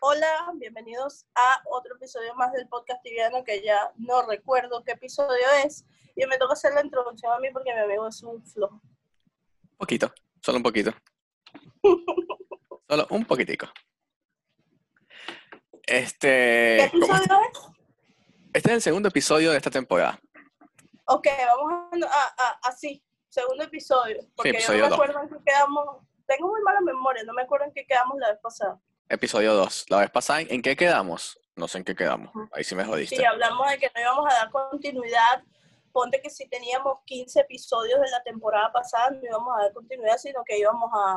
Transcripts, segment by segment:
Hola, bienvenidos a otro episodio más del podcast tibiano que ya no recuerdo qué episodio es y me toca hacer la introducción a mí porque mi amigo es un flojo. Poquito, solo un poquito. solo un poquitico. Este. ¿Qué episodio es? Este es el segundo episodio de esta temporada. Ok, vamos a, así, segundo episodio. Porque episodio yo no me acuerdo en qué quedamos. Tengo muy mala memoria, no me acuerdo en qué quedamos la vez pasada. Episodio 2. La vez pasada, ¿en qué quedamos? No sé en qué quedamos. Ahí sí me jodiste. Sí, hablamos de que no íbamos a dar continuidad. Ponte que si teníamos 15 episodios de la temporada pasada, no íbamos a dar continuidad, sino que íbamos a,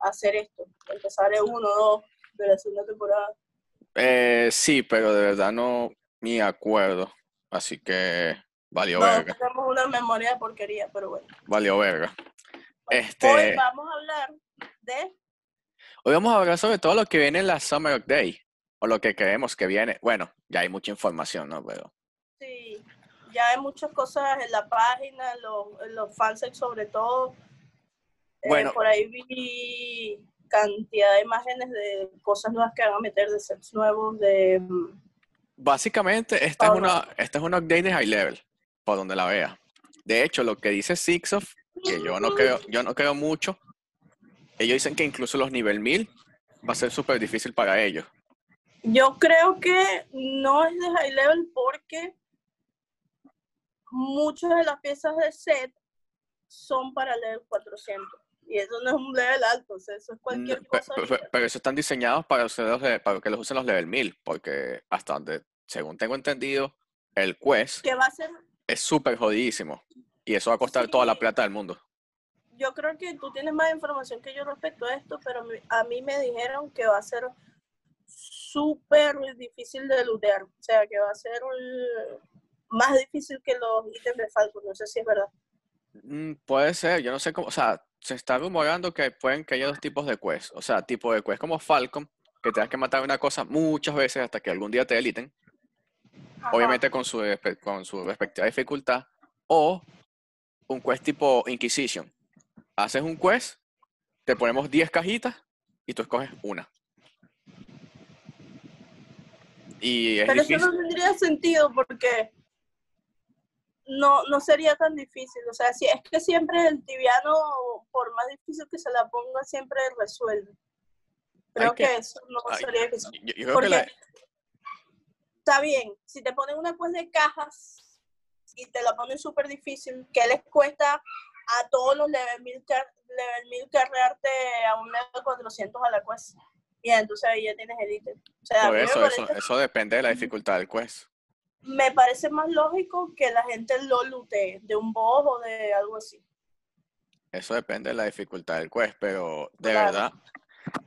a hacer esto. Empezar el 1 2 de la segunda temporada. Eh, sí, pero de verdad no me acuerdo. Así que valió No, verga. tenemos una memoria de porquería, pero bueno. Valió verga. Hoy Este, vamos a hablar de. Hoy vamos a hablar sobre todo lo que viene en la Summer of Day. O lo que creemos que viene. Bueno, ya hay mucha información, ¿no? Pero Sí, ya hay muchas cosas en la página, en los, los fansites sobre todo. Eh, Bueno. por ahí vi cantidad de imágenes de cosas nuevas que van a meter, de sets nuevos, de... mm, Básicamente, esta es Ahora. una, esta es una update de high level, por donde la vea. De hecho, lo que dice Sixof, que yo no creo, yo no creo mucho, ellos dicen que incluso los nivel 1000 va a ser súper difícil para ellos. Yo creo que no es de high level porque muchas de las piezas de set son para level 400. Y eso no es un level alto, o sea, eso es cualquier cosa. pe- ahorita. pero eso están diseñados para, ustedes de- para que los usen los level 1000, porque hasta donde, según tengo entendido, el quest Que va a ser es súper jodidísimo. Y eso va a costar toda la plata del mundo. Yo creo que tú tienes más información que yo respecto a esto, pero a mí me dijeron que va a ser súper difícil de lootear. O sea, que va a ser más difícil que los ítems de Falcon. No sé si es verdad. Mm, Puede ser, yo no sé cómo, o sea, se está rumorando que pueden que haya dos tipos de quests, o sea, tipo de quest como Falcon, que tengas que matar una cosa muchas veces hasta que algún día te deliten, Ajá. obviamente con su, con su respectiva dificultad, o un quest tipo Inquisition. Haces un quest, te ponemos 10 cajitas y tú escoges una. Y es Pero eso no tendría sentido porque no, no sería tan difícil. O sea, si es que siempre el tibiano, por más difícil que se la ponga, siempre resuelve. Creo que- que eso no sería difícil. Yo, yo creo Porque que la- está bien, si te ponen una quest de cajas y te la ponen súper difícil, ¿qué les cuesta a todos los level 1000, car- level 1000 carrearte a un level 400 a la quest? Bien, entonces ahí ya tienes el ítem. O sea, por me eso, eso, eso depende de la dificultad del quest. me parece más lógico que la gente lo lutee de un boss o de algo así. Eso depende de la dificultad del quest, pero de Claro. verdad,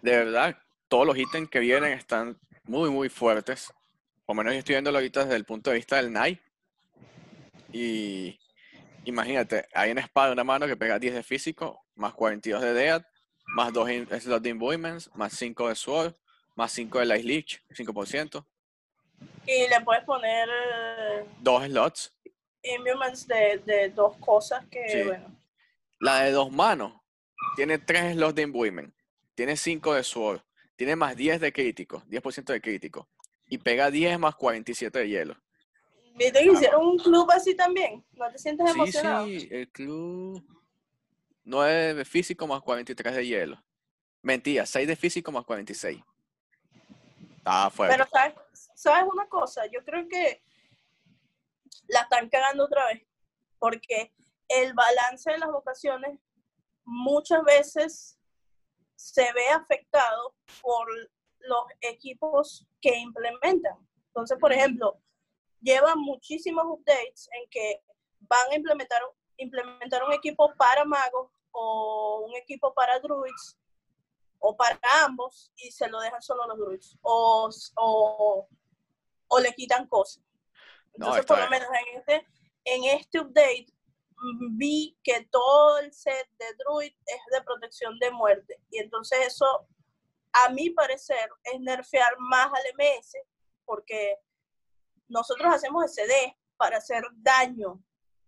de verdad, todos los ítems que vienen están muy, muy fuertes. Por lo menos yo estoy viéndolo ahorita desde el punto de vista del Knight. Y imagínate, hay una espada de una mano que pega 10 de físico, más 42 de Dead, más 2 slots de Imbuements, más 5 de Sword, más 5 de Light Leech, 5%, Y le puedes poner eh, 2 slots. imbuements de, de dos cosas que, Sí. bueno, La de dos manos tiene 3 slots de Imbuement, tiene 5 de Sword, tiene más 10 de crítico, 10% de crítico, y pega 10 más 47 de hielo. ¿Viste que hicieron un club así también? ¿No te sientes Sí, emocionado? sí, el club 9 de físico más 43 de hielo. Mentira, 6 de físico más 46. Estaba fuerte. Pero ¿sabes, ¿sabes una cosa? Yo creo que la están cagando otra vez. Porque el balance de las vocaciones muchas veces se ve afectado por los equipos que implementan. Entonces, por ejemplo, llevan muchísimos updates en que van a implementar, implementar un equipo para magos o un equipo para druids o para ambos y se lo dejan solo a los druids o, o, o le quitan cosas. Entonces, por lo menos en este, en este update mm, vi que todo el set de druid es de protección de muerte y entonces eso a mi parecer es nerfear más al MS porque nosotros hacemos SD para hacer daño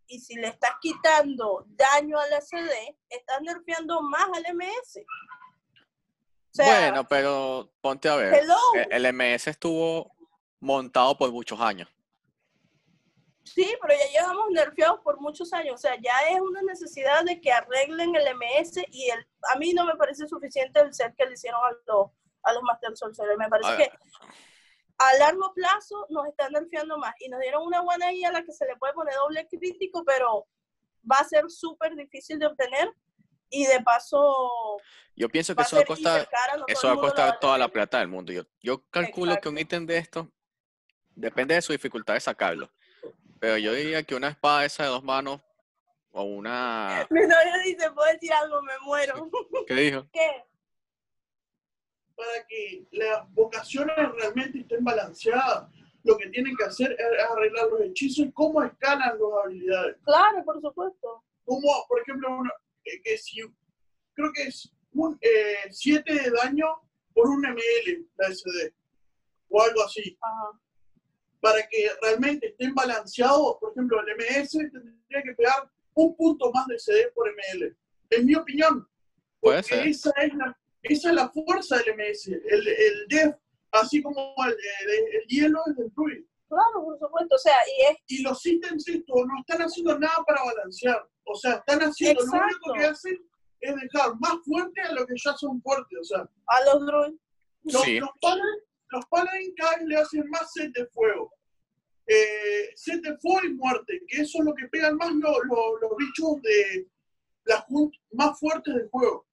y si le estás quitando daño al SD, estás nerfeando más al MS. O sea, bueno, pero ponte a ver. hello. e- El MS estuvo montado por muchos años. Sí, pero ya llevamos nerfeados por muchos años. O sea, ya es una necesidad de que arreglen el MS y el, a mí no me parece suficiente el set que le hicieron a los, a los Master Sorcerer. Me parece que a largo plazo nos están nerfeando más. Y nos dieron una buena I a la que se le puede poner doble crítico, pero va a ser súper difícil de obtener. Y de paso, Yo pienso que eso va a costar, no eso va a la costar a toda la plata del mundo. Yo, yo calculo que un ítem de esto depende de su dificultad de sacarlo. Pero yo diría que una espada esa de dos manos o una... Mi novio dice, puedo decir algo, me muero. ¿Qué dijo? ¿Qué? Para que las vocaciones realmente estén balanceadas, lo que tienen que hacer es arreglar los hechizos y cómo escalan las habilidades. Claro, por supuesto. Como, por ejemplo, uno, eh, que si creo que es un 7 de daño por un ML, la SD, o algo así. Ajá. Para que realmente estén balanceados, por ejemplo, el MS tendría que pegar un punto más de CD por ML, en mi opinión. Puede Porque ser. esa es la, esa es la fuerza del MS, el, el DEF, así como el, el- el hielo es del Druid. Claro, por supuesto. O sea, y es Y los ítems estos no están haciendo nada para balancear. O sea, están haciendo, lo único que hacen es dejar más fuerte a lo que ya son fuertes. O sea, a los druids. los, Sí. los, paladins, los paladins cada vez le hacen más set de fuego. Eh, set de fuego y muerte, que eso es lo que pegan más lo- lo- los bichos de las más fuertes del juego.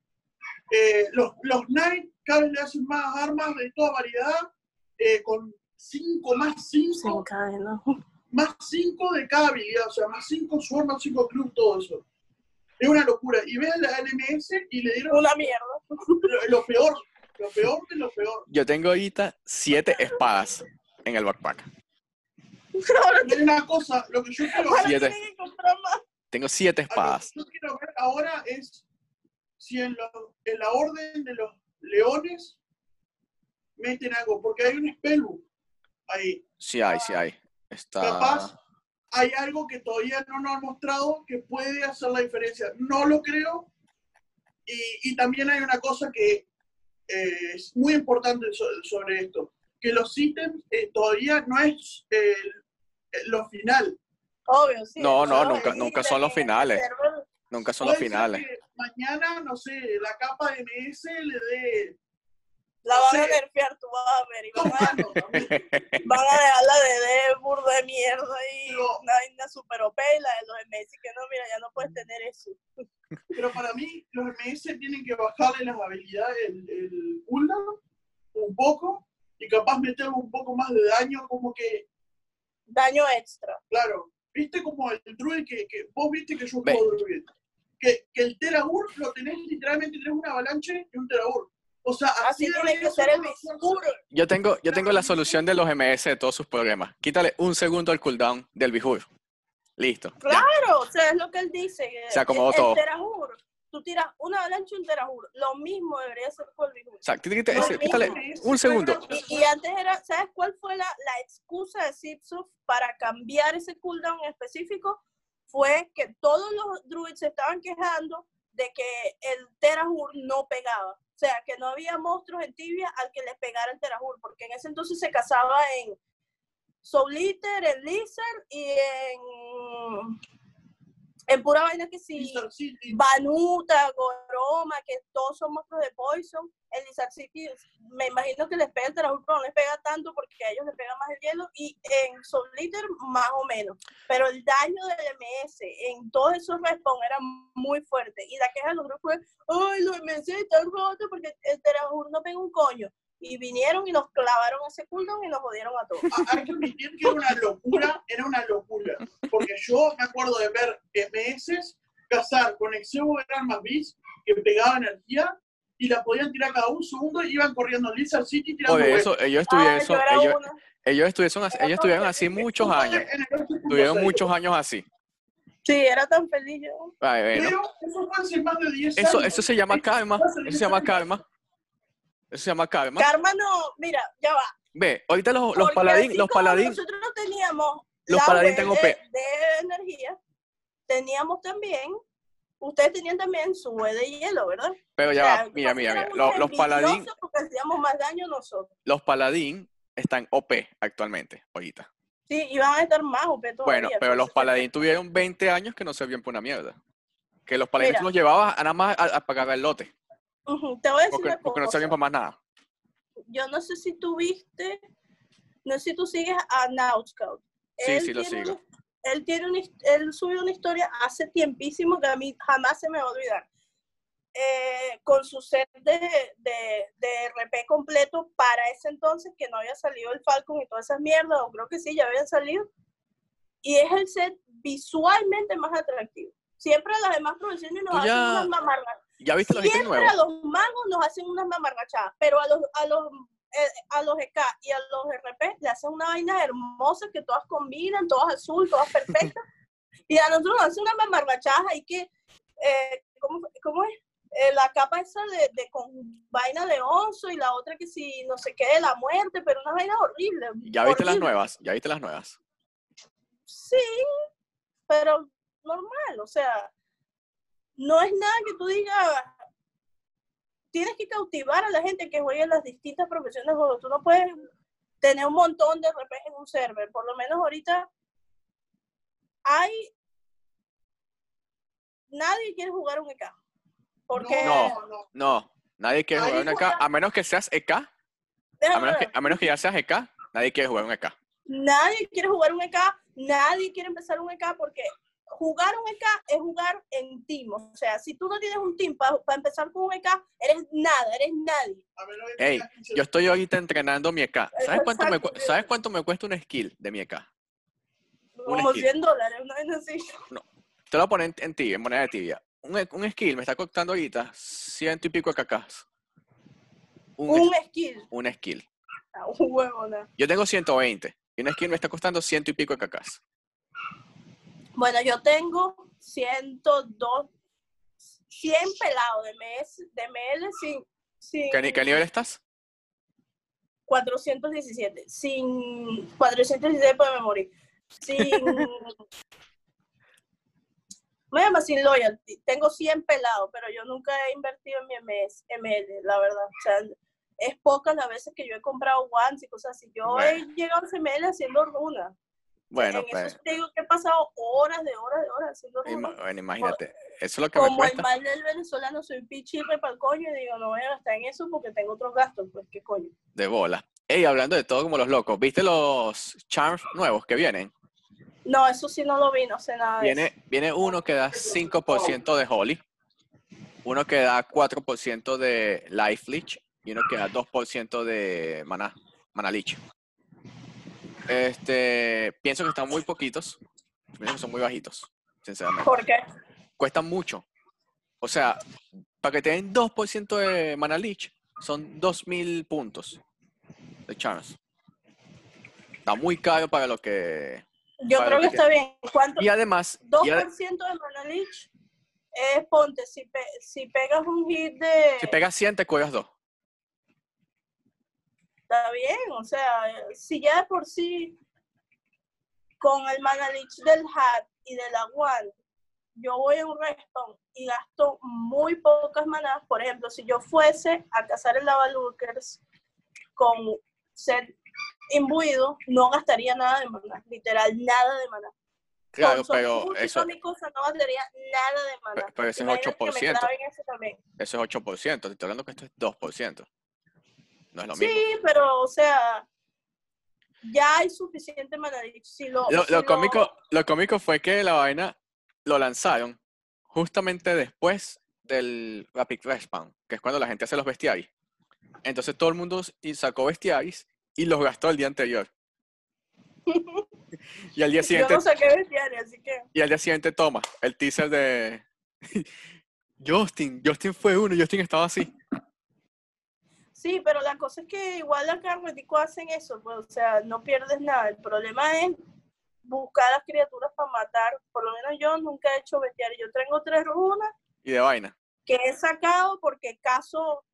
Eh, los, los knights cada vez le hacen más armas de toda variedad, eh, con 5 más 5 encadena. más 5 de cada habilidad, o sea, más 5 sword, más 5 club, todo eso. Es una locura. Y vean la LMS y le dieron Una mierda. lo, lo peor, lo peor de lo peor. Yo tengo ahorita siete espadas en el backpack. Y hay una cosa, lo que yo quiero Siete. Tengo siete lo espadas. que yo quiero ver ahora es si en, lo- en la orden de los leones meten algo, porque hay un spellbook ahí. Sí hay, sí hay. Está... Capaz hay algo que todavía no nos han mostrado que puede hacer la diferencia. No lo creo. Y, y también hay una cosa que eh, es muy importante so- sobre esto, que los ítems eh, todavía no es eh, lo final. Obvio, sí. No, no, nunca- nunca son los finales. Nunca son los finales. que mañana, no sé, la capa de MS le dé... La van a nerfear, tú vas a ver. Y van a, van a dejarla de de burda de mierda y Pero- una vaina super OP y la de los Messi que no, mira, ya no puedes tener eso. Pero para mí, los MS tienen que bajarle las habilidades, el, el cooldown, un poco, y capaz meter un poco más de daño, como que Daño extra. Claro, viste como el druid que, que vos viste que yo juego druid. Que, que el Teragur lo tenés literalmente, tenés una avalanche y un Teragur. O sea, Así tiene debería que ser el. Biscure. Yo tengo, yo tengo la solución de los MS de todos sus problemas. Quítale un segundo al cooldown del Bijur. Listo. ya. Claro, o sea, es lo que él dice. que Se acomodó el, todo. El Terajur, tú tiras una avalancha y un Terajur. Lo mismo debería ser con el Bijur. O sea, ese- quítale un segundo. Y, y antes era, ¿sabes cuál fue la, la excusa de Sipsuf para cambiar ese cooldown en específico? Fue que todos los druids se estaban quejando de que el Terahur no pegaba. O sea, que no había monstruos en tibia al que les pegara el Terahur, porque en ese entonces se cazaba en Soul Eater, en Lizard y en, en pura vaina que sí. Banuta, todos son monstruos de Poison. El Lizard City, me imagino que les pega el Terahur, pero no les pega tanto porque a ellos les pega más el hielo. Y en Soul Eater, más o menos. Pero el daño del MS en todos esos respawn era muy fuerte. Y la queja de los grupos fue: ¡Ay, los MS están rotos porque el Terahur no pega un coño! Y vinieron y nos clavaron ese cooldown y nos jodieron a todos. A- Hay que admitir que era una locura, era una locura. Porque yo me acuerdo de ver MS cazar con Exevo de armas bis que pegaba energía y la podían tirar cada un segundo y iban corriendo en Lizard City tirando huevos. eso, ellos estuvieron, Ah, ellos, ellos estuvieron, así- ellos estuvieron así muchos años. En el 8.6. Tuvieron muchos años así. Sí, era tan feliz yo. Ay, bueno. Pero eso fue hace más de 10 Eso, años. eso se llama Eso karma. Eso 10 se llama años. karma. Eso se llama karma. Karma no, mira, ya va. Ve, ahorita los, los paladín, los paladín, Nosotros teníamos Los la paladín tengo de, de energía, teníamos también, ustedes tenían también su web de hielo, ¿verdad? pero O ya sea, va, mira, mira, mira. Los, los paladín, envidiosos hacíamos más daño nosotros. Los paladín están OP actualmente, ahorita. Sí, iban a estar más OP todavía. Bueno, pero los paladín tuvieron 20 años que no servían por una mierda. Que los tú los llevabas nada más a, a pagar el lote. Te voy a decir Porque, una porque no cosa. servían para más nada. Yo no sé si tú viste, no sé si tú sigues a Nowscout. Sí, sí lo sigo. Él tiene his- él subió una historia hace tiempísimo que a mí jamás se me va a olvidar. Eh, con su set de, de, de RP completo para ese entonces que no había salido el Falcon y todas esas mierdas, o creo que sí, ya habían salido. Y es el set visualmente más atractivo. Siempre las demás producciones nos Tú hacen ya- unas mamarras. ¿Ya viste los ítems Siempre a los magos nos hacen unas mamarrachadas, pero a los, a los, a los EK y a los RP le hacen una vaina hermosa que todas combinan, todas azul, todas perfectas. y a nosotros nos hacen unas mamarrachadas ahí que, eh, ¿cómo, cómo es? Eh, la capa esa de, de con vaina de oso y la otra que si no sé qué de la muerte, pero una vaina horrible. ¿Ya viste las nuevas? ¿Ya viste las nuevas? Sí, pero normal, o sea, no es nada que tú digas, tienes que cautivar a la gente que juegue en las distintas profesiones de juego. Tú no puedes tener un montón de RPG en un server, por lo menos ahorita hay... Nadie quiere jugar un EK. Porque... No. No, nadie quiere jugar un EK, juega- a menos que seas EK, a déjame menos que, ver. a menos que ya seas EK, nadie quiere jugar un EK. Nadie quiere jugar un EK, nadie quiere empezar un EK porque jugar un EK es jugar en team. O sea, si tú no tienes un team para empezar con un EK, eres nada, eres nadie. A menos que Ey, tengas 15 Yo estoy ahorita entrenando mi EK. ¿Sabes cuánto, me. ¿Sabes cuánto me cuesta un skill de mi EK? Como skill. 100 dólares, una vez así. Te lo voy a poner en, en tibia, en moneda de tibia. Un, e- un skill me está costando ahorita ciento y pico de cacas. Un, skill. un skill. Ah, Un huevo, no. Yo tengo 120 y un skill me está costando ciento y pico de cacas. Bueno, yo tengo 102, 100 pelados de, MS, de ML sin, sin ¿Qué, qué nivel estás? 417. Sin 417 pues me morí. Sin. me llama sin loyalty. Tengo 100 pelados, pero yo nunca he invertido en mi MS, ML, la verdad. O sea, es pocas las veces que yo he comprado ones y cosas así. Yo he llegado a CML haciendo runas. Bueno, en pues, eso te digo que he pasado horas de horas de horas haciendo ima- bueno, imagínate. Eso es lo que me Como el cuesta. mal del venezolano, soy pichirre para el coño y digo, no voy a gastar en eso porque tengo otros gastos, pues qué coño. De bola. Ey, hablando de todo como los locos, ¿viste los charms nuevos que vienen? No, eso sí no lo vi, no sé nada de eso. Viene, viene uno que da 5% de Holly, uno que da 4% de Life Leech y uno que da 2% de Mana, Mana Leech. Este, pienso que están muy poquitos, pienso que son muy bajitos, sinceramente. ¿Por qué? Cuestan mucho. O sea, para que te den 2% de Mana Leech, son 2000 puntos de charms. Está muy caro para lo que... Yo creo que que- está bien. ¿Cuánto? Y además, 2% y de Mana Lich es, ponte, si, pe- si pegas un hit de... si pegas 100, te cuelgas 2. Está bien, o sea, si ya de por sí con el Mana Lich del Hat y de la One, yo voy a un respawn y gasto muy pocas manas, por ejemplo, si yo fuese a cazar el Lavalurkers con set imbuido, no gastaría nada de maná, literal, nada de maná. Claro, Con pero eso, mi cosa no gastaría nada de maná. Pe- pero ese es Imagínate que me 8%. claven eso también. eso es 8%. Te estoy hablando que esto es 2%. No es lo Sí, mismo. pero, o sea, ya hay suficiente Mana Lich. Si lo, Lo, si lo cómico, lo cómico fue que la vaina lo lanzaron justamente después del Rapid Respawn, que es cuando la gente hace los bestiaris. Entonces todo el mundo sacó bestiaris y los gastó el día anterior. y al día Yo siguiente, no saqué bestiario, así que. y al día siguiente toma el teaser de Justin. Justin fue uno, Justin estaba así. Sí, pero la cosa es que igual acá en Retico hacen eso, pues, o sea, no pierdes nada. El problema es buscar a las criaturas para matar. Por lo menos yo nunca he hecho bestiario. Yo tengo tres runas Y de vaina. que he sacado porque caso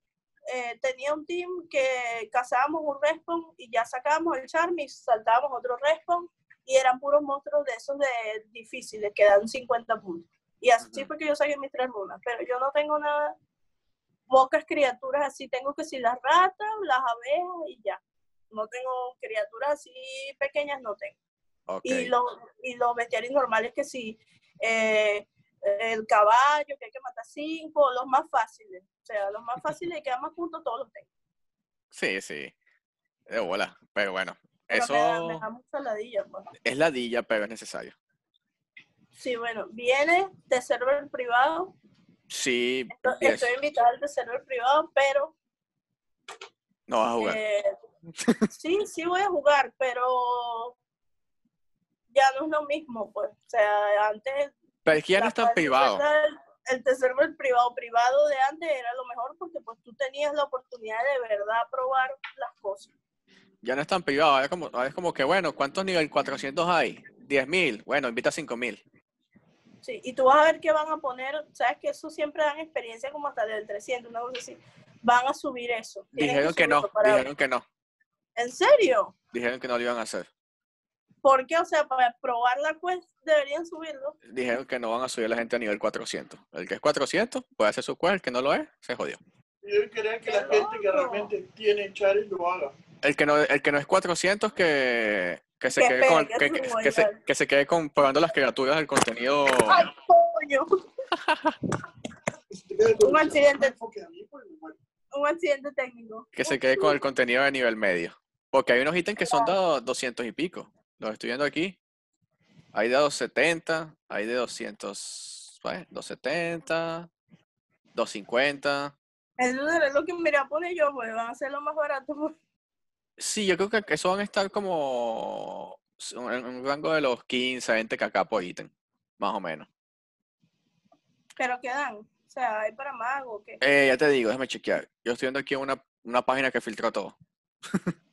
eh, tenía un team que cazábamos un respawn y ya sacábamos el charm y saltábamos otro respawn y eran puros monstruos de esos de difíciles que dan 50 puntos. Y así Ujú. fue que yo saqué mis tres runas, pero yo no tengo nada pocas criaturas así. Tengo que si las ratas, las abejas y ya. No tengo criaturas así pequeñas, no tengo. Y, los, y los bestiarios normales que sí, eh, el caballo, que hay que matar cinco, los más fáciles. O sea, los más fáciles y quedan más juntos, todos los tengo. Sí, sí. De bola. Pero bueno, Pero eso me da, me da mucha ladilla, pues. es ladilla, pero es necesario. Sí, bueno, viene de server privado. Sí, Esto- yes. Estoy invitada al de server privado, pero no vas a jugar. eh, sí, sí voy a jugar, pero ya no es lo mismo, pues. O sea, antes pero es que ya no la es tan parte- privado. El, el de server privado privado de antes era lo mejor porque pues tú tenías la oportunidad de verdad probar las cosas. Ya no es tan privado. Ahora es como, ahora es como que, bueno, ¿cuántos nivel 400 hay? 10.000. Bueno, invita a 5.000. Sí, y tú vas a ver que van a poner, sabes que eso siempre dan experiencia como hasta del 300, una cosa así. Van a subir eso. Dijeron que no, dijeron que no. ¿En serio? Dijeron que no lo iban a hacer. ¿Por qué? O sea, para probar la quest deberían subirlo. Dijeron que no van a subir a la gente a nivel 400. El que es 400 puede hacer su quest, el que no lo es, se jodió. Y yo quería que la ¡Qué gente que realmente tiene Charis lo haga. El que no, el que no es 400 que, que se Que quede con, espere, que, que se, que se quede comprobando las criaturas del contenido. ¡Ay, coño! Con Un accidente. bueno. Un accidente técnico. que se quede con el contenido de nivel medio. Porque hay unos ítems que son de 200 y pico. Los estoy viendo aquí. Hay de 270, hay de 200, ¿sabes? 270, 250. Eso es lo que me irá a poner yo, pues van a ser lo más barato. pues. Sí, yo creo que eso van a estar como en un rango de los 15, 20 kk por ítem, más o menos. Pero quedan. O sea, hay para mago, ¿o ¿qué? Eh, ya te digo, déjame chequear. Yo estoy viendo aquí una, una página que filtró todo.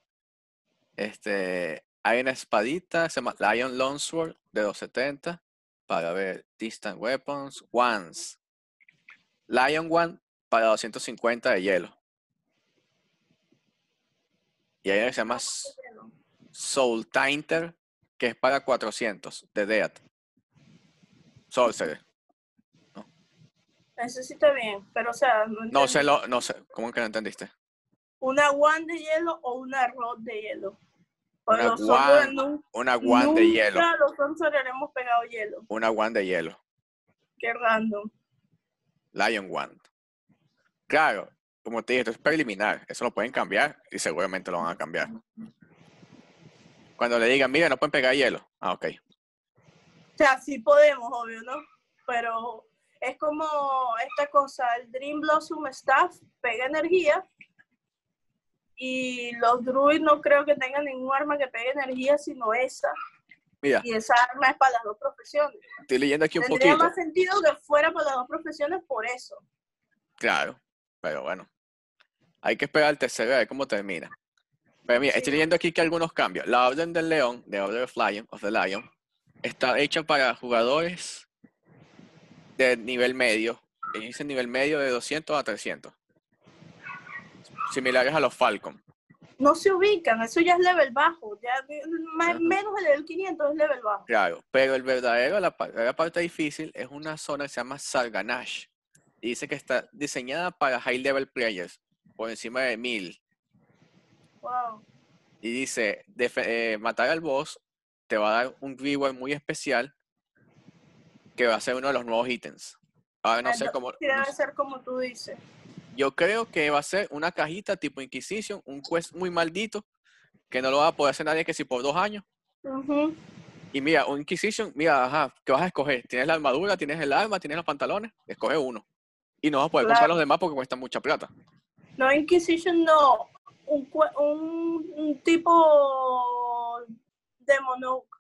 este, hay una espadita, se llama Lion Longsword de 270 para ver Distant Weapons, Wands. Lion One para 250 de hielo. Y hay una que se llama Soul Tainter, que es para 400 de Death. Sorcerer. Eso sí está bien, pero o sea, no, No sé, lo, no sé, ¿cómo que no entendiste? ¿Una wand de hielo o una rod de hielo? Una wand Una Wand de hielo. Los hemos pegado hielo. Una Wand de hielo. Qué random. Lion Wand. Claro, como te dije, esto es preliminar. Eso lo pueden cambiar y seguramente lo van a cambiar. Cuando le digan, mira, no pueden pegar hielo. Ah, ok. O sea, sí podemos, obvio, ¿no? Pero es como esta cosa, el Dream Blossom Staff pega energía y los druids no creo que tengan ningún arma que pegue energía sino esa. Mira, Y esa arma es para las dos profesiones. estoy leyendo aquí un Tendría poquito. más sentido que fuera para las dos profesiones por eso. Claro, pero bueno. Hay que esperar al tercero a ver cómo termina. Pero mira, estoy Sí. leyendo aquí que algunos cambios. La Orden del León, de Order of Lion, of the Lion, está hecha para jugadores de nivel medio. Y dice nivel medio de 200 a 300. Similares a los Falcon. No se ubican, eso ya es level bajo. Ya más, Ajá. menos el level 500 es level bajo. Claro, pero el verdadero, la, la parte difícil es una zona que se llama Sarganash. Y dice que está diseñada para high level players, por encima de 1000. Wow. Y dice, eh, matar al boss te va a dar un reward muy especial que va a ser uno de los nuevos ítems. Ahora no sé Entonces, cómo... debe no sé. ser como tú dices. Yo creo que va a ser una cajita tipo Inquisition, un quest muy maldito, que no lo va a poder hacer nadie que si por dos años. Y mira, un Inquisition, mira, ajá, ¿qué vas a escoger? ¿Tienes la armadura, tienes el arma, tienes los pantalones? Escoge uno. Y no vas a poder comprar Claro. los demás porque cuestan mucha plata. No, Inquisition no. Un, un, un tipo Demon Oak,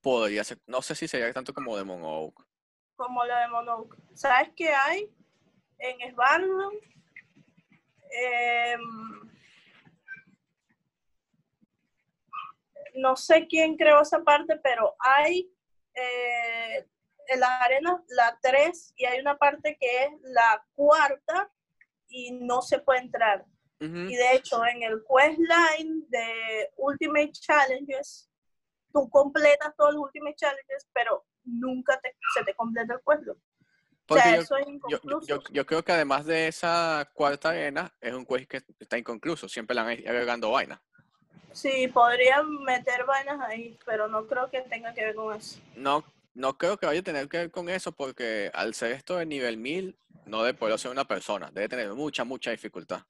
Podría ser, no sé si sería tanto como Demon Oak. como la Demon Oak. ¿Sabes qué hay en Svarlund? Em, no sé quién creó esa parte, pero hay eh, en las arenas la 3 y hay una parte que es la cuarta y no se puede entrar. Ujú. Y de hecho, en el quest line de Ultimate Challenges, tú completas todos los Ultimate Challenges, pero nunca te- se te completa el quest line. O sea, yo, eso es yo, inconcluso. yo, yo creo que además de esa cuarta arena, es un quiz que está inconcluso. Siempre le han ido agregando vaina. Sí, podrían meter vainas ahí, pero no creo que tenga que ver con eso. No, no creo que vaya a tener que ver con eso porque al ser esto de nivel 1000, no debe poder ser una persona. Debe tener mucha, mucha dificultad.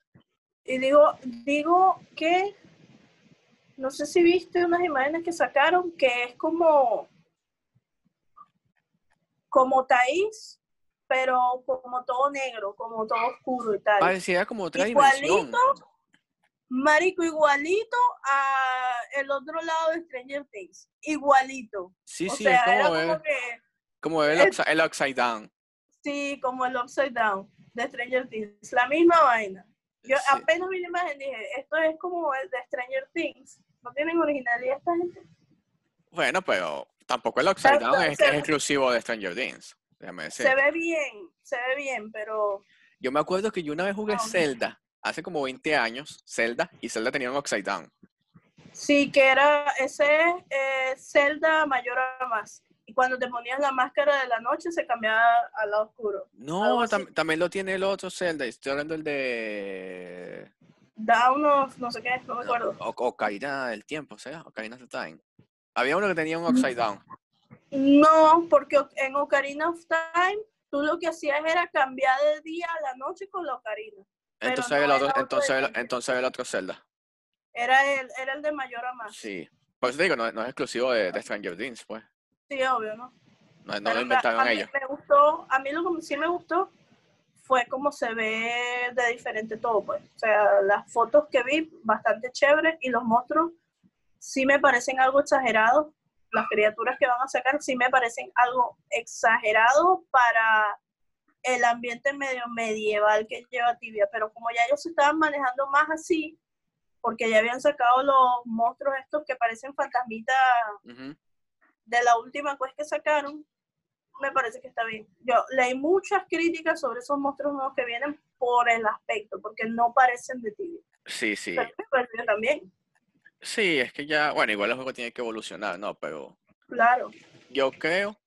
Y digo, digo que, no sé si viste unas imágenes que sacaron que es como, como Thaís, pero como todo negro, como todo oscuro y tal. Parecía como otra dimensión. Igualito, marico, igualito a el otro lado de Stranger Things. Igualito. Sí, o sí, sea, es como ver, como que, como el, upside, el upside down. Sí, como el Upside Down de Stranger Things. La misma vaina. Yo Sí. apenas vi la imagen dije, esto es como el de Stranger Things. No tienen originalidad esta gente. Bueno, pero tampoco el upside down es, es exclusivo de Stranger Things. Déjame decir. Se ve bien, se ve bien, pero Yo me acuerdo que yo una vez jugué. Zelda, hace como 20 años, Zelda, y Zelda tenía un upside down. sí que era ese eh, Zelda mayor a más. Y cuando te ponías la máscara de la noche se cambiaba al lado oscuro. No, tam- también lo tiene el otro Zelda, estoy hablando el de... Down of no sé qué, no me acuerdo. O- Ocarina del Tiempo, ¿sea? Ocarina of Time. Había uno que tenía un upside down. No, porque en Ocarina of Time tú lo que hacías era cambiar de día a la noche con la Ocarina. Entonces no el otro, entonces el, entonces el otro Zelda. Era el, era el de mayor a más. Sí. Por eso te digo, no, no es exclusivo de, de Stranger Things, pues. Sí, obvio, ¿no? No, no lo inventaron a mí ellos. Me gustó, a mí lo que sí me gustó fue cómo se ve de diferente todo, pues. O sea, las fotos que vi, bastante chévere, y los monstruos sí me parecen algo exagerados. Las criaturas que van a sacar sí me parecen algo exagerado para el ambiente medio medieval que lleva Tibia, pero como ya ellos se estaban manejando más así, porque ya habían sacado los monstruos estos que parecen fantasmitas Ujú. De la última quest que sacaron, me parece que está bien. Yo leí muchas críticas sobre esos monstruos nuevos que vienen por el aspecto, porque no parecen de tibia. Sí, sí. Pero me también, Sí, es que ya, bueno, igual el juego tiene que evolucionar, ¿no? Pero claro. yo creo,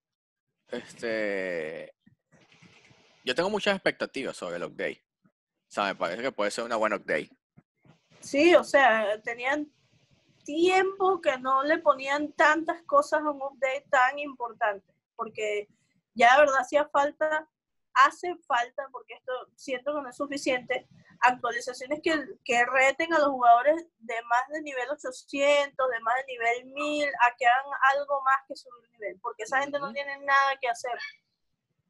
este, yo tengo muchas expectativas sobre el update. O sea, me parece que puede ser una buena update. Sí, o sea, tenían tiempo que no le ponían tantas cosas a un update tan importante, porque ya de verdad hacía falta, hace falta, porque esto siento que no es suficiente, actualizaciones que, que reten a los jugadores de más de nivel 800, de más de nivel 1000, a que hagan algo más que subir nivel, porque esa gente no tiene nada que hacer.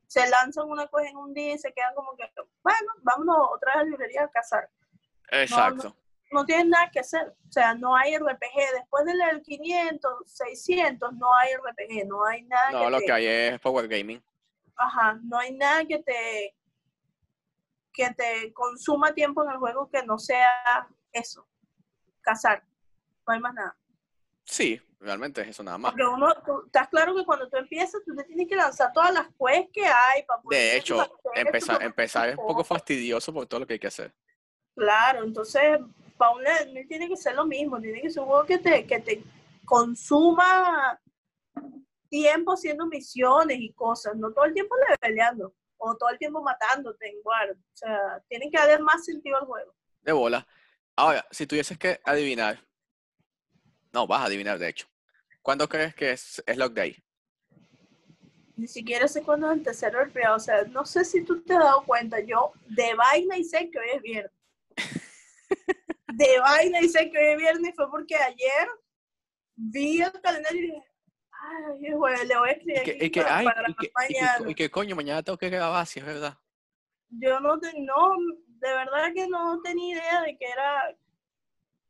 Se lanzan una cosa en un día y se quedan como que, bueno, vámonos otra vez a la librería a cazar Exacto. no tienen nada que hacer. O sea, no hay RPG. Después del level 500, 600, no hay RPG. No hay nada No, que lo te... que hay es Power Gaming. Ajá, no hay nada que te que te consuma tiempo en el juego que no sea eso, cazar. No hay más nada. Sí, realmente es eso nada más. Porque uno, tú- estás claro que cuando tú empiezas, tú te tienes que lanzar todas las quests que hay para poder De hecho, empezar, empezar es un poco fastidioso por todo lo que hay que hacer. Claro, entonces para un 1000 tiene que ser lo mismo, tiene que ser un juego que te, que te consuma tiempo haciendo misiones y cosas, no todo el tiempo leveleando o todo el tiempo matándote en guard. O sea, tiene que darle más sentido al juego. De bola. Ahora, si tuvieses que adivinar, no, vas a adivinar de hecho. ¿Cuándo crees que es, es Lock Day? Ni siquiera sé cuándo es el tercero. O sea, no sé si tú te has dado cuenta. Yo de vaina y sé que hoy es viernes. De vaina y sé que hoy es viernes fue porque ayer vi el calendario y dije, ay, jueves, le voy a escribir Y que, aquí y que, para, ay, para y que, y que- mañana. y que coño, mañana tengo que grabar, si es verdad. Yo no, te- no, de verdad que no tenía idea de que era,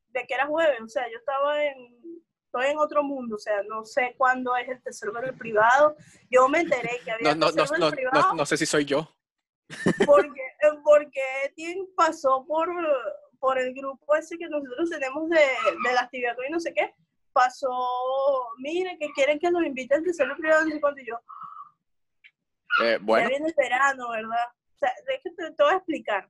de que era jueves. O sea, yo estaba en, estoy en otro mundo. O sea, no sé cuándo es el tercer del privado. Yo me enteré que había No, no, no, tercer no, privado no, no sé si soy yo. porque, porque Etienne pasó por, por el grupo ese que nosotros tenemos de, de las tibias y no sé qué, pasó, mire, que quieren que nos inviten al tercer privado, cuánto, y yo, Eh, bueno, ya viene el verano, ¿verdad? O sea, de que te, te voy a explicar.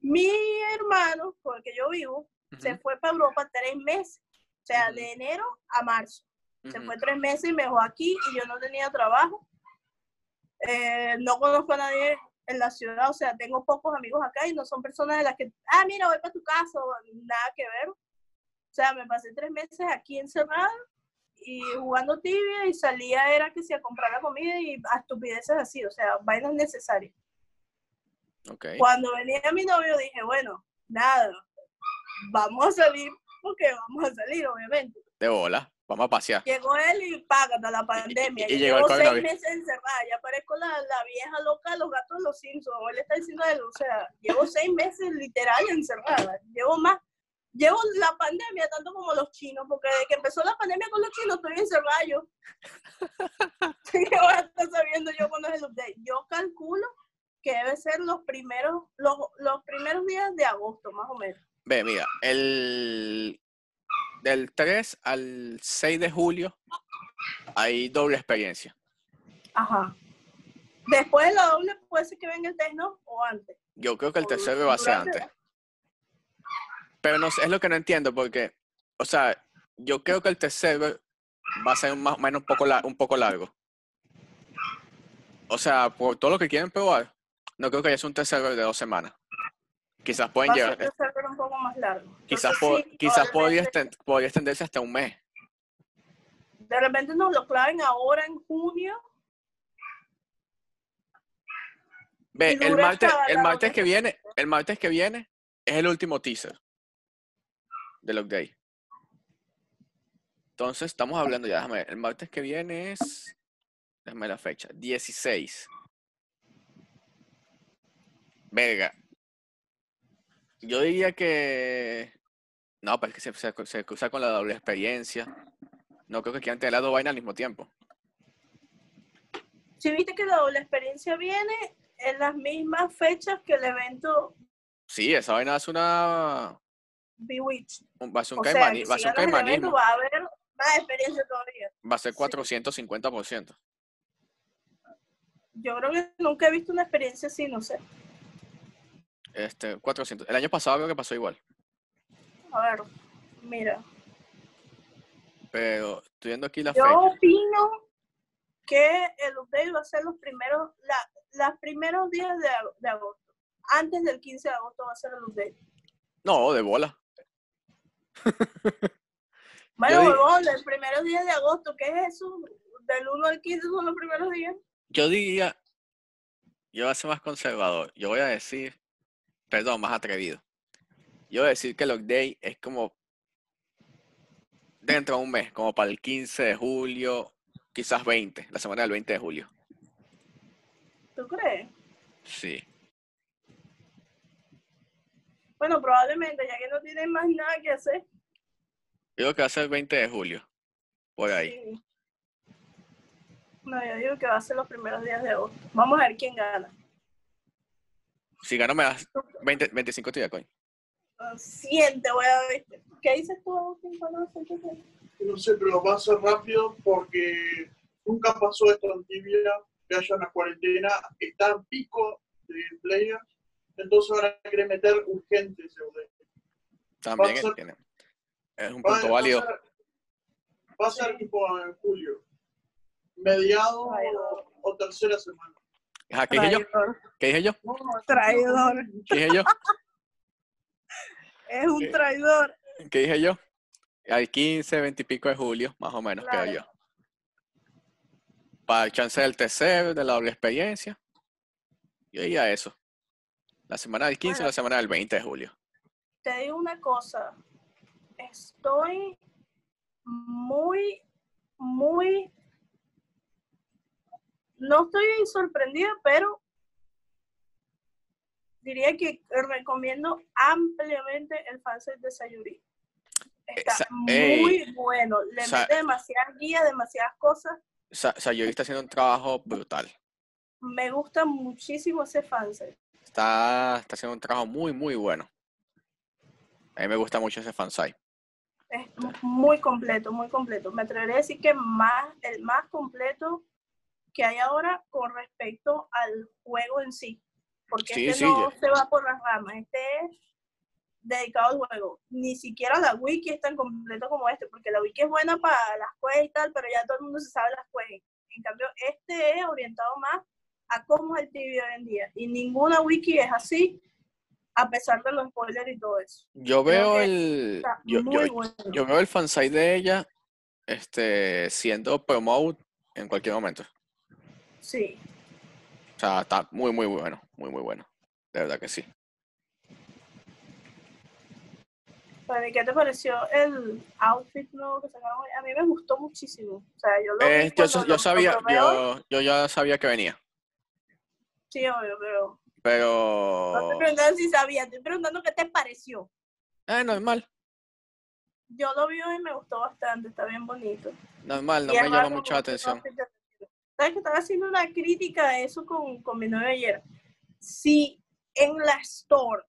Mi hermano, con el que yo vivo, se fue para Europa tres meses, o sea, de enero a marzo. Se fue tres meses y me dejó aquí y yo no tenía trabajo. Eh, no conozco a nadie en la ciudad, o sea, tengo pocos amigos acá y no son personas de las que, ah, mira, voy para tu casa, nada que ver. O sea, me pasé tres meses aquí encerrada y jugando tibia y salía era que se a comprar la comida y a estupideces así, o sea, vainas necesarias. Okay. Cuando venía mi novio dije, bueno, nada, vamos a salir porque vamos a salir, obviamente. De bola, vamos a pasear. Llegó él y págata la pandemia. y y llegó el llevo seis meses encerrada, ya parezco la, la vieja loca de los gatos de los Simpsons. Él está diciendo él, o sea, llevo seis meses literal encerrada. Llevo más, llevo la pandemia tanto como los chinos, porque desde que empezó la pandemia con los chinos estoy encerrada yo. Estoy sabiendo yo cuándo es el update. Yo calculo que debe ser los primeros, los, los primeros días de agosto, más o menos. Ve, mira, el del 3 al 6 de julio hay doble experiencia. Ajá. Después de la doble puede ser que venga el test, ¿no? O antes. Yo creo que el tercero va a ser antes. Pero no es lo que no entiendo porque, o sea, yo creo que el tercero va a ser más o menos un poco, un poco largo. O sea, por todo lo que quieren probar, no creo que haya sido un tercero de dos semanas. Quizás pueden llegar, más largo. quizás, Entonces, po- sí, quizás podría, extenderse hasta un mes. De repente nos lo claven ahora en junio. Ve, el martes, el martes que viene, el martes que viene es el último teaser de Lock Day. Entonces, estamos hablando ya, déjame ver, el martes que viene es, déjame la fecha, 16. Verga. Yo diría que, no, pero es que se, se, se cruza con la doble experiencia. No creo que quieran tener las dos vainas al mismo tiempo. Si viste que la doble experiencia viene en las mismas fechas que el evento Sí, esa vaina es una, Bewitched. un- va a ser un, O sea, caimani- que va a ser un caimanismo. va a haber más experiencia todavía. Va a ser Sí. 450%. Yo creo que nunca he visto una experiencia así, no sé. Este, 400. El año pasado creo que pasó igual. A ver, mira. Pero estoy viendo aquí la Yo fecha. opino que el update va a ser los primeros, la, los primeros días de, de agosto. Antes del 15 de agosto va a ser el update. No, de bola. Bueno, di- huevón, los primeros días de agosto, ¿qué es eso? Del 1 al 15 son los primeros días. Yo diría, yo voy a ser más conservador. Yo voy a decir, perdón, más atrevido. Yo voy a decir que Lock Day es como dentro de un mes, como para el 15 de julio, quizás 20, la semana del 20 de julio. ¿Tú crees? Sí. Bueno, probablemente, ya que no tienen más nada que hacer. Yo creo que va a ser el 20 de julio, por ahí. Sí. No, yo digo que va a ser los primeros días de agosto. Vamos a ver quién gana. Si gano me das 20, 25 coin. Ah, Siente, voy a ver. ¿Qué dices tú, Agustín? No sé, pero va a ser rápido porque nunca pasó esto en Tibia, que haya una cuarentena, está en pico de players, entonces van a querer meter urgente ese. También ser- tiene- es un Va, punto va a válido. ser- va a ser tipo en julio, mediado Ay, o, o tercera semana. Ajá, ¿Qué dije yo? Traidor. ¿Qué dije yo? No, Traidor. ¿Qué dije yo? Es un traidor. ¿Qué dije yo? Al 15, 20 y pico de julio, más o menos, creo Claro. yo. Para el chance del tercero, de la doble experiencia. Yo diría eso. La semana del 15 y Bueno. la semana del 20 de julio. Te digo una cosa. Estoy muy, muy. No estoy sorprendida, pero diría que recomiendo ampliamente el fanset de Sayuri. Está Esa- muy ey. bueno. Le Sa- mete demasiadas guías, demasiadas cosas. Sa- Sayuri está haciendo un trabajo brutal. Me gusta muchísimo ese fanset. Está, está haciendo un trabajo muy, muy bueno. A mí me gusta mucho ese fansite. Es muy completo, muy completo. Me atrevería a decir que más, el más completo que hay ahora con respecto al juego en sí. Porque Sí, este sí, no ya. se va por las ramas, este es dedicado al juego. Ni siquiera la wiki es tan completo como este, porque la wiki es buena para las quests y tal, pero ya todo el mundo se sabe las quests. En cambio, este es orientado más a cómo es el tibia hoy en día. Y ninguna wiki es así, a pesar de los spoilers y todo eso. Yo veo el. Está Yo, muy yo- bueno. yo veo el fansite de ella este, siendo promote en cualquier momento. Sí. O sea, está muy, muy bueno. Muy, muy bueno. De verdad que sí. Bueno, ¿y qué te pareció el outfit nuevo que sacaron hoy? A mí me gustó muchísimo. O sea, yo lo Eh, yo, lo sabía, yo, yo ya sabía que venía. Sí, obvio, pero no estoy Pero. preguntando si sabía, estoy preguntando qué te pareció. Eh, normal. Yo lo vi y me gustó bastante, está bien bonito. Normal, no Y me llama mucho la no atención. ¿Sabes que estaba haciendo una crítica a eso con, con mi novia ayer? Si en la store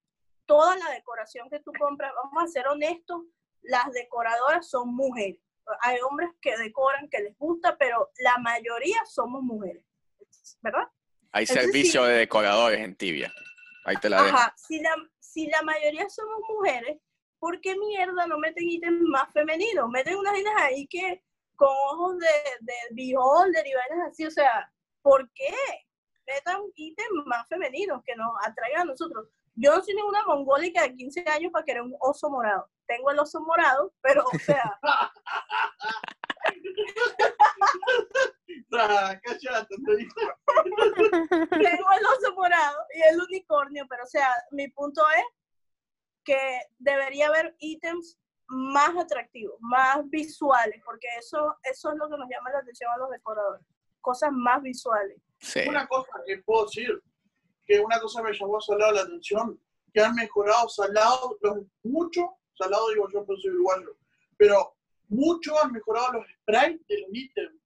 toda la decoración que tú compras, vamos a ser honestos, las decoradoras son mujeres. Hay hombres que decoran, que les gusta, pero la mayoría somos mujeres, ¿verdad? Hay Entonces, servicio sí. de decoradores en Tibia. Ahí te la dejo. Ajá, si la, si la mayoría somos mujeres, ¿por qué mierda no meten ítems más femeninos? Meten unas vainas ahí que con ojos de, de beholder y vainas así, o sea, ¿por qué? Metan ítems más femeninos que nos atraigan a nosotros. Yo no soy ninguna mongólica de 15 años para querer un oso morado. Tengo el oso morado, pero, o sea, Ah, tengo el oso morado y el unicornio, pero o sea, mi punto es que debería haber ítems más atractivos, más visuales, porque eso, eso es lo que nos llama la atención a los decoradores, cosas más visuales. Sí. Una cosa que puedo decir, que una cosa me llamó salado la atención, que han mejorado salado, los, mucho, salado digo yo, pero soy uruguayo, pero mucho han mejorado los sprites de los ítems.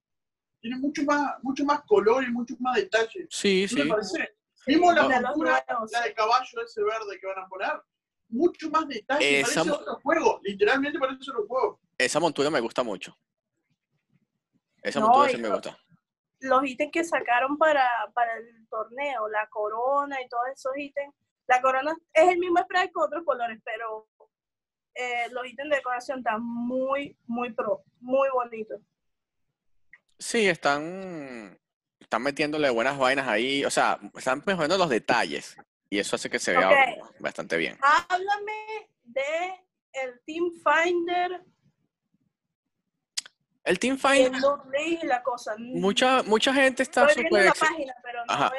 Tienen mucho más, mucho más color y mucho más detalle. Sí, ¿No te sí. parece? Vimos la montura, nuevos. la de caballo ese verde que van a poner. Mucho más detalle, Esa parece mo- otro juego. Literalmente parece otro juego. Esa montura me gusta mucho. Esa No, montura sí me gusta. Los ítems que sacaron para, para el torneo, la corona y todos esos ítems, la corona es el mismo spray con otros colores, pero eh, los ítems de decoración están muy, muy pro, muy bonitos. Sí, están, están metiéndole buenas vainas ahí. O sea, están mejorando los detalles. Y eso hace que se vea bastante bien. Háblame de el Team Finder, El Team Finder, la cosa. mucha, mucha gente está súper pero no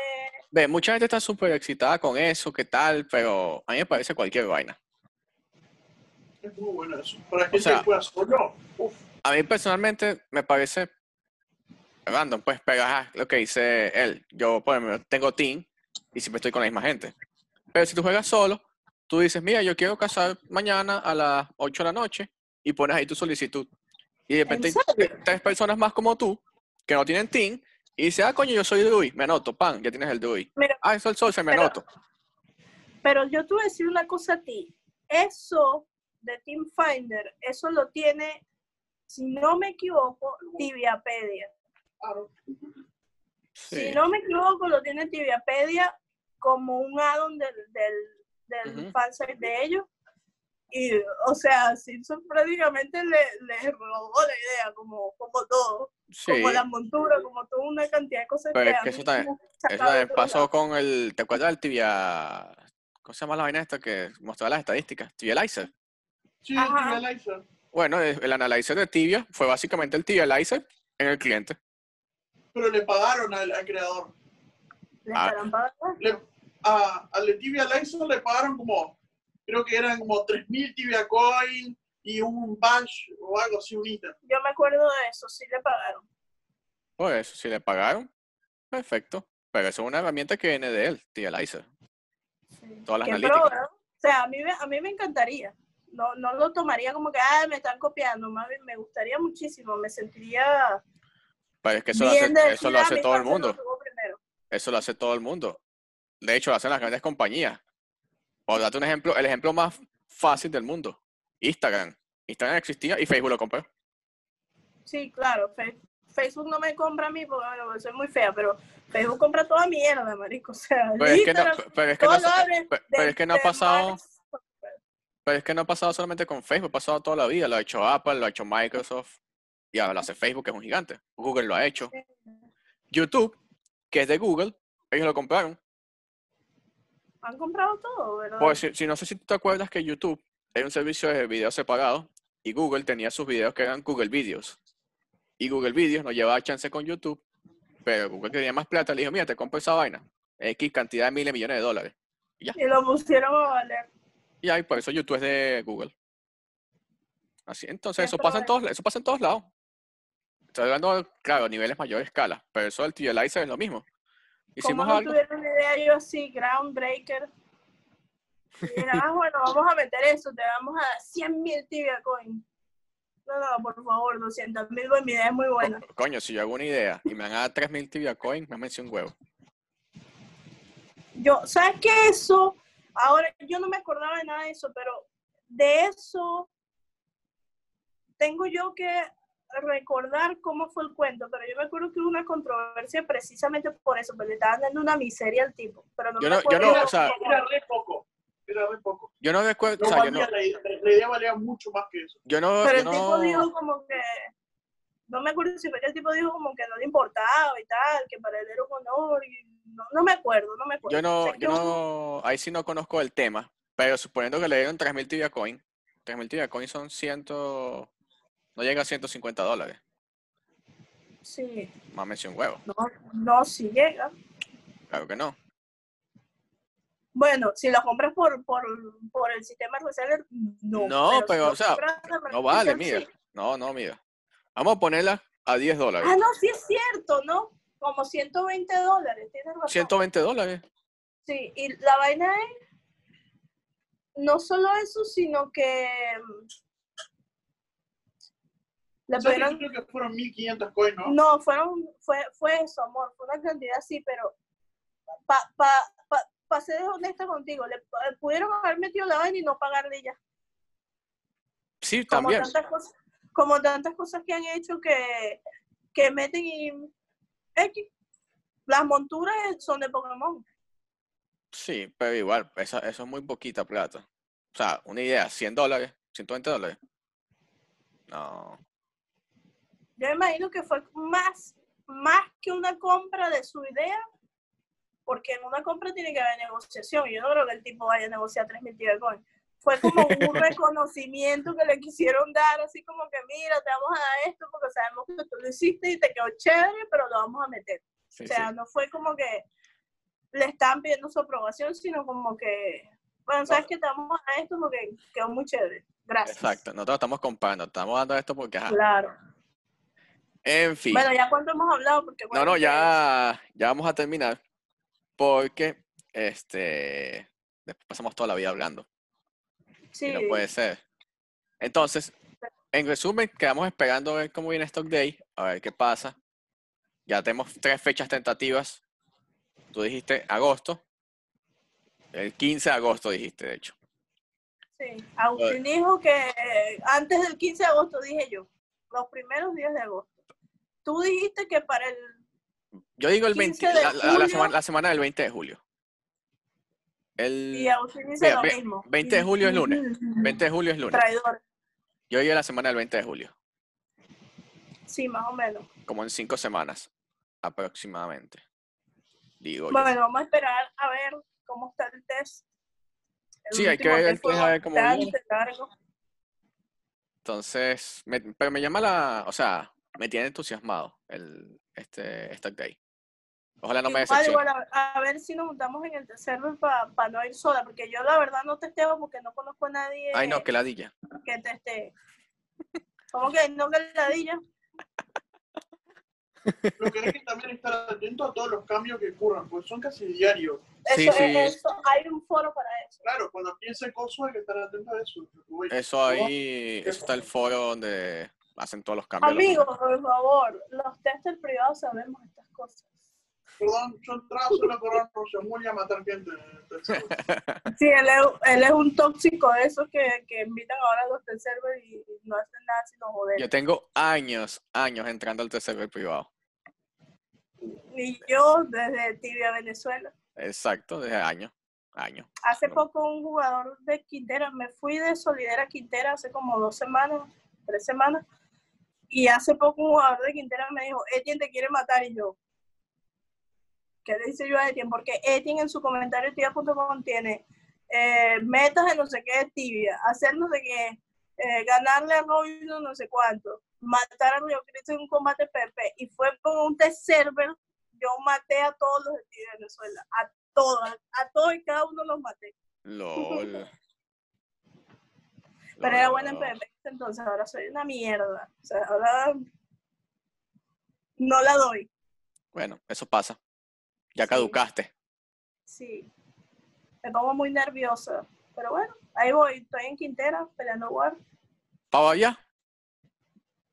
mucha gente está súper excitada con eso, qué tal, pero a mí me parece cualquier vaina. Es muy bueno eso. Para gente sea- que juega solo, uf, A mí personalmente me parece random, pues, pero ajá, lo que dice él. Yo, por ejemplo, tengo team y siempre estoy con la misma gente. Pero si tú juegas solo, tú dices, mira, yo quiero casar mañana a las 8 de la noche y pones ahí tu solicitud. Y de repente hay tres personas más como tú que no tienen team y dice, ah, coño, yo soy Dewey, me anoto, pan, ya tienes el Dewey. Mira, Ah, eso el social, me Pero- anoto. pero yo te voy a decir una cosa a ti. Eso de Team Finder, eso lo tiene, si no me equivoco, Tibiapedia. Sí. Si no me equivoco, lo tiene Tibiapedia como un add-on del, del, del Ujú. fansite de ellos. Y, o sea, Simpson prácticamente le, le robó la idea, como, como todo. Sí, Como la montura, como toda una cantidad de cosas Pero es han que eso también- Eso también pasó lado. con el, ¿te acuerdas del tibia? ¿Cómo se llama la vaina esta que mostraba las estadísticas? Tibializer. Sí, Ajá. el Liza. Bueno, el el analyzer de tibia fue básicamente el tibializer en el cliente. Pero le pagaron al, al creador. Le Ah. estarán pagando. Le, a, Tibia Liza le pagaron como, creo que eran como 3.000 Tibia Coin y un badge o algo así, un ítem. Yo me acuerdo de eso, sí le pagaron. Por eso, si le pagaron, perfecto. Pero eso es una herramienta que viene de él, tibializer. Sí. Todas las analíticas. O sea, a mí, me- a mí me encantaría. No, no lo tomaría como que, ah, me están copiando. Más bien, me gustaría muchísimo. Me sentiría Pero es que eso bien hace, eso lo "Ah, hace todo el mundo. Tuvo primero". Eso lo hace todo el mundo. De hecho, lo hacen las grandes compañías. Por darte un ejemplo, el ejemplo más fácil del mundo. Instagram. Instagram existía y Facebook lo compró. Sí, claro. Facebook no me compra a mí porque bueno, soy muy fea, pero Facebook compra toda mierda, marico. O sea, Pero es que no, literal, pero es que no, todo lo abre pero- pero de- es que no ha pasado, pero es que no ha pasado solamente con Facebook, ha pasado toda la vida. Lo ha hecho Apple, lo ha hecho Microsoft, y ahora lo hace Facebook, que es un gigante. Google lo ha hecho. YouTube, que es de Google, Ellos lo compraron. Han comprado todo, ¿verdad? Pues si, si no sé si tú te acuerdas que YouTube era un servicio de videos separado y Google tenía sus videos que eran Google Videos. Y Google Videos no llevaba chance con YouTube, pero Google quería más plata. Le dijo, mira, te compro esa vaina. X cantidad de miles, millones de dólares. y lo pusieron a valer. Y ahí, por eso YouTube es de Google. Así, entonces eso pasa en todos, eso pasa en todos lados. Estoy hablando, claro, a niveles mayor escala, pero eso del Trializer es lo mismo. ¿Cómo Hicimos no algo, tuvieron una idea yo así, groundbreaker? Y dijeron, ah, bueno, vamos a meter eso, te vamos a dar 100 mil tibia coin. No, no, por favor, 200 mil, mi idea es muy buena. co- coño, si yo hago una idea y me van a dar 3000 Tibia Coin, me mencioné un huevo. Yo, ¿sabes qué? Eso, ahora yo no me acordaba de nada de eso, pero de eso tengo yo que recordar cómo fue el cuento, pero yo me acuerdo que hubo una controversia precisamente por eso, porque le estaban dando una miseria al tipo, pero no Yo me no- yo acuerdo no, o sea, Era re poco. Era re poco. Yo no recuerdo, No o sea, yo no, valía la, idea, la idea valía mucho más que eso. yo no, Pero yo el tipo no- dijo como que, no me acuerdo si fue que el tipo dijo como que no le importaba y tal, que para él era un honor, y no, no me acuerdo, no me acuerdo. yo no, yo no, ahí sí no conozco el tema, pero suponiendo que le dieron 3000 Tibia Coin, 3000 Tibia Coin son 100, no llega a 150 dólares, Sí, más mención huevo, no, no, si llega. claro que no. Bueno, si lo compras por, por, por el sistema reseller, no. No, pero, o sea, No vale, mira, sí. no, no, mira. Vamos a ponerla a 10 dólares, Ah, no, sí es cierto, ¿no? Como 120 dólares, tienes razón. 120 dólares. Sí, y la vaina es no solo eso, sino que le yo creo que fueron 1500 coins, ¿no? No, fueron, fue, fue eso, amor, fue una cantidad así, pero pa, pa, pa, pa ser honesta contigo, le pa- pudieron haber metido la vaina y no pagarle ya. Sí, Como también. tantas cosas, como tantas cosas que han hecho que, que meten y X. Las monturas son de Pokémon. Sí, pero igual, eso, eso es muy poquita plata. O sea, una idea, 100 dólares, 120 dólares. No, Yo me imagino que fue más, más que una compra de su idea, porque en una compra tiene que haber negociación. Yo no creo que el tipo vaya a negociar 3 mil coin. Fue como un reconocimiento que le quisieron dar, así como que mira, te vamos a dar esto porque sabemos que tú lo hiciste y te quedó chévere, pero lo vamos a meter. sí, O sea, sí. no fue como que le estaban pidiendo su aprobación, sino como que, bueno, sabes que te vamos a dar esto porque quedó muy chévere. Gracias. Exacto, nosotros estamos comprando, estamos dando esto porque, ajá. Claro. En fin. Bueno, ya cuánto hemos hablado, porque No, bueno, no, que- ya, ya vamos a terminar. Porque, este, después pasamos toda la vida hablando. Sí, Y no puede ser. Entonces, en resumen, quedamos esperando a ver cómo viene Stock Day, a ver qué pasa. Ya tenemos tres fechas tentativas. Tú dijiste agosto. El 15 de agosto dijiste, de hecho. sí. Agustín dijo que antes del 15 de agosto, dije yo, los primeros días de agosto. Tú dijiste que para el... Yo digo el 20, 15 de la, la- la julio. semana, la semana del 20 de julio. El Y Agustín dice Mira, lo mismo. 20 de julio es lunes. 20 de julio es lunes. Traidor. Yo digo la semana del 20 de julio. Sí, más o menos. Como en cinco semanas, aproximadamente. Digo yo. Bueno, vamos a esperar a ver cómo está el test. El Sí, hay que ver el test a ver cómo largo. Entonces, me- pero me llama la, o sea, me tiene entusiasmado el este Stack Day. Ojalá no me Igual, decepcione. igual, a, ver si nos juntamos en el server para no ir sola, porque yo la verdad no testeo porque no conozco a nadie Ay, no, que ladilla. que testee. ¿Cómo que no que ladilla? Lo que hay que también estar atento a todos los cambios que ocurran, porque son casi diarios. Sí, Eso, sí. eso, hay un foro para eso. Claro, cuando piense cosas hay que estar atento a eso. Uy, Eso ahí, eso está el foro donde hacen todos los cambios. los Amigos, por favor, los testers privados sabemos estas cosas. Perdón, yo entraba solo por Rosa muy a matar gente. Entonces, Sí, él es, él es un tóxico de esos que, que invitan ahora a los del server y no hacen nada sino joder. Yo tengo años, años entrando al server privado. Y yo desde Tibia, Venezuela. Exacto, desde años, años. Hace poco un jugador de Quintera, me fui de Solidera Quintera hace como dos semanas, tres semanas, y hace poco un jugador de Quintera me dijo, Etienne te quiere matar, y yo, ¿Qué le dice yo a Etienne? Porque Etienne en su comentario tibia.com tiene eh, metas de no sé qué de tibia, hacer no sé qué, eh, ganarle a Robin no sé cuánto, matar a Río Cristo en un combate PP. Y fue con un test server, yo maté a todos los de Venezuela, a todos, a todos y cada uno los maté. LOL. Pero era buena en PP, entonces ahora soy una mierda. O sea, ahora no la doy. Bueno, eso pasa. Ya Sí. caducaste. Sí. Me pongo muy nerviosa. Pero bueno, ahí voy. Estoy en Quintera peleando War. ¿Para variar?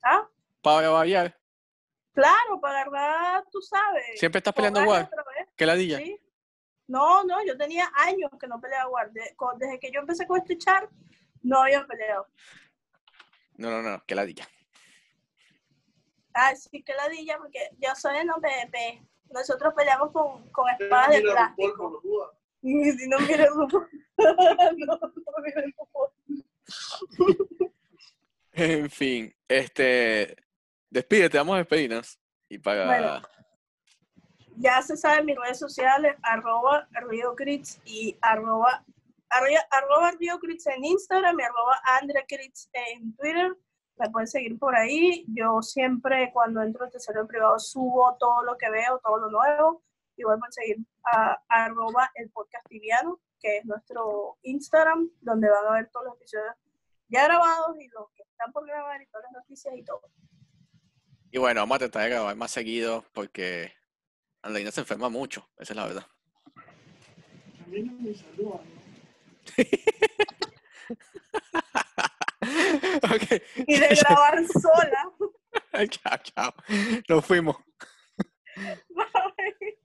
¿Ah? ¿Para variar? Claro, para agarrar, tú sabes. ¿Siempre estás peleando War? ¿Qué ladilla? ¿sí? No, no, yo tenía años que no peleaba War. Desde que yo empecé con este char, no había peleado. No, no, no, qué ladilla. Ah, sí, que ladilla, porque yo soy no PP. Nosotros peleamos con, con espadas de plástico. Y si no mire el grupo. no, no el. En fin, este. Despídete, vamos a despedirnos. Y para. Bueno. Ya se sabe mis redes sociales, arroba RioCrits y arroba, arroba, arroba RioCrits en Instagram y arroba AndreCrits en Twitter. Me pueden seguir por ahí. Yo siempre cuando entro al tercero en privado subo todo lo que veo, todo lo nuevo. Igual pueden seguir a, arroba el podcast tibiano, que es nuestro Instagram, donde van a ver todos los episodios ya grabados y los que están por grabar y todas las noticias y todo. Y bueno, vamos a tratar de grabar más seguido porque Andreina se enferma mucho, esa es la verdad. Okay. Y de grabar sola. chao, chao. Nos fuimos. Bye.